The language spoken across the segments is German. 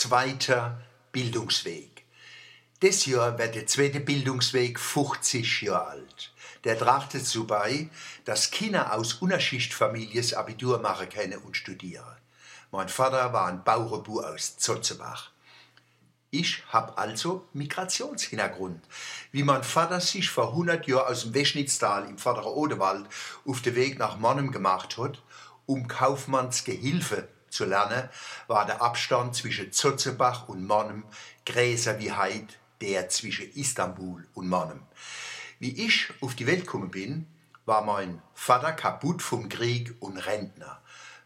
zweiter Bildungsweg. Das Jahr wird der zweite Bildungsweg 50 Jahre alt. Der tragt dazu bei, dass Kinder aus Unterschichtfamilien Abitur machen können und studieren. Mein Vater war ein Bauerbu aus Zotzebach. Ich habe also Migrationshintergrund. Wie mein Vater sich vor 100 Jahren aus dem Weschnitztal im vorderen Odewald auf den Weg nach Monnem gemacht hat, um Kaufmannsgehilfe zu lernen, war der Abstand zwischen Zotzebach und Monnem größer wie heute der zwischen Istanbul und Monnem. Wie ich auf die Welt gekommen bin, war mein Vater kaputt vom Krieg und Rentner.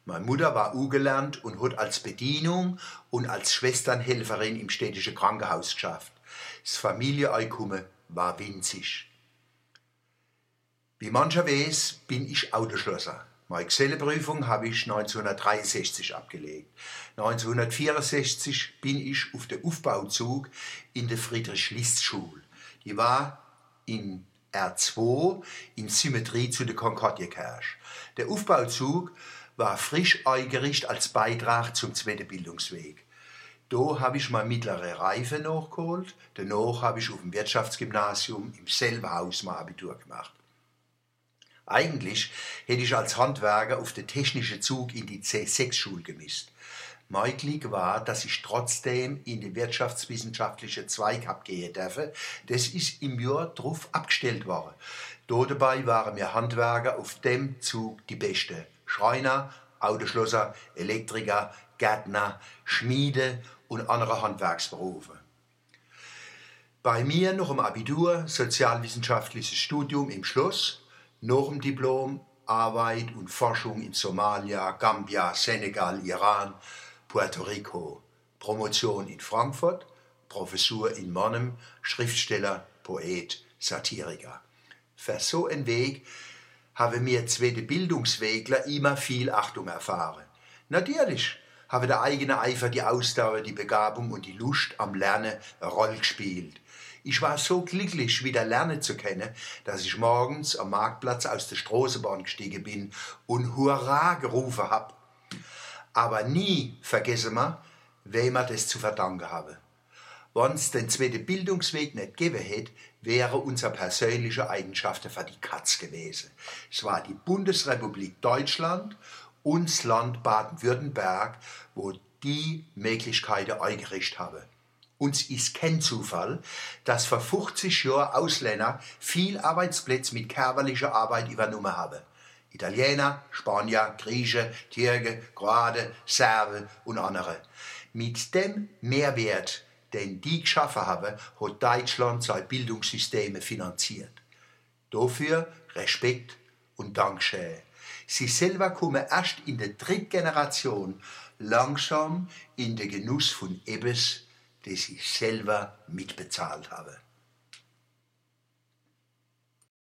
Meine Mutter war ugelernt und hat als Bedienung und als Schwesternhelferin im städtischen Krankenhaus geschafft. Das Familieneinkommen war winzig. Wie mancher weiß, bin ich Autoschlosser. Meine Geselleprüfung habe ich 1963 abgelegt. 1964 bin ich auf der Aufbauzug in der Friedrich-List-Schule. Die war in R2 in Symmetrie zu der Concordia-Kirche. Der Aufbauzug war frisch eingerichtet als Beitrag zum zweiten Bildungsweg. Da habe ich meine mittlere Reife nachgeholt. Danach habe ich auf dem Wirtschaftsgymnasium im selben Haus mein Abitur gemacht. Eigentlich hätte ich als Handwerker auf den technischen Zug in die C6-Schule gemisst. Mein Glück war, dass ich trotzdem in den wirtschaftswissenschaftlichen Zweig abgehen durfte. Das ist im Jahr darauf abgestellt worden. Da dabei waren mir Handwerker auf dem Zug die Beste. Schreiner, Autoschlosser, Elektriker, Gärtner, Schmiede und andere Handwerksberufe. Bei mir noch im Abitur sozialwissenschaftliches Studium im Schloss, noch im Diplom Arbeit und Forschung in Somalia, Gambia, Senegal, Iran, Puerto Rico, Promotion in Frankfurt, Professur in Monnem, Schriftsteller, Poet, Satiriker. Für so einen Weg habe mir zweite Bildungswegler immer viel Achtung erfahren. Natürlich habe der eigene Eifer, die Ausdauer, die Begabung und die Lust am Lernen eine Rolle gespielt. Ich war so glücklich, wieder lernen zu können, dass ich morgens am Marktplatz aus der Straßenbahn gestiegen bin und Hurra gerufen habe. Aber nie vergessen wir, wem man das zu verdanken habe. Wenn es den zweiten Bildungsweg nicht gegeben hätte, wäre unsere persönliche Eigenschaften für die Katz gewesen. Es war die Bundesrepublik Deutschland und das Land Baden-Württemberg, wo die Möglichkeiten eingerichtet haben. Uns ist kein Zufall, dass vor 50 Jahren Ausländer viel Arbeitsplätze mit körperlicher Arbeit übernommen haben. Italiener, Spanier, Grieche, Türke, Kroaten, Serben und andere. Mit dem Mehrwert den die geschaffen haben, hat Deutschland seine Bildungssysteme finanziert. Dafür Respekt und Dankeschön. Sie selber kommen erst in der dritten Generation langsam in den Genuss von Ebbes, das sie selber mitbezahlt haben.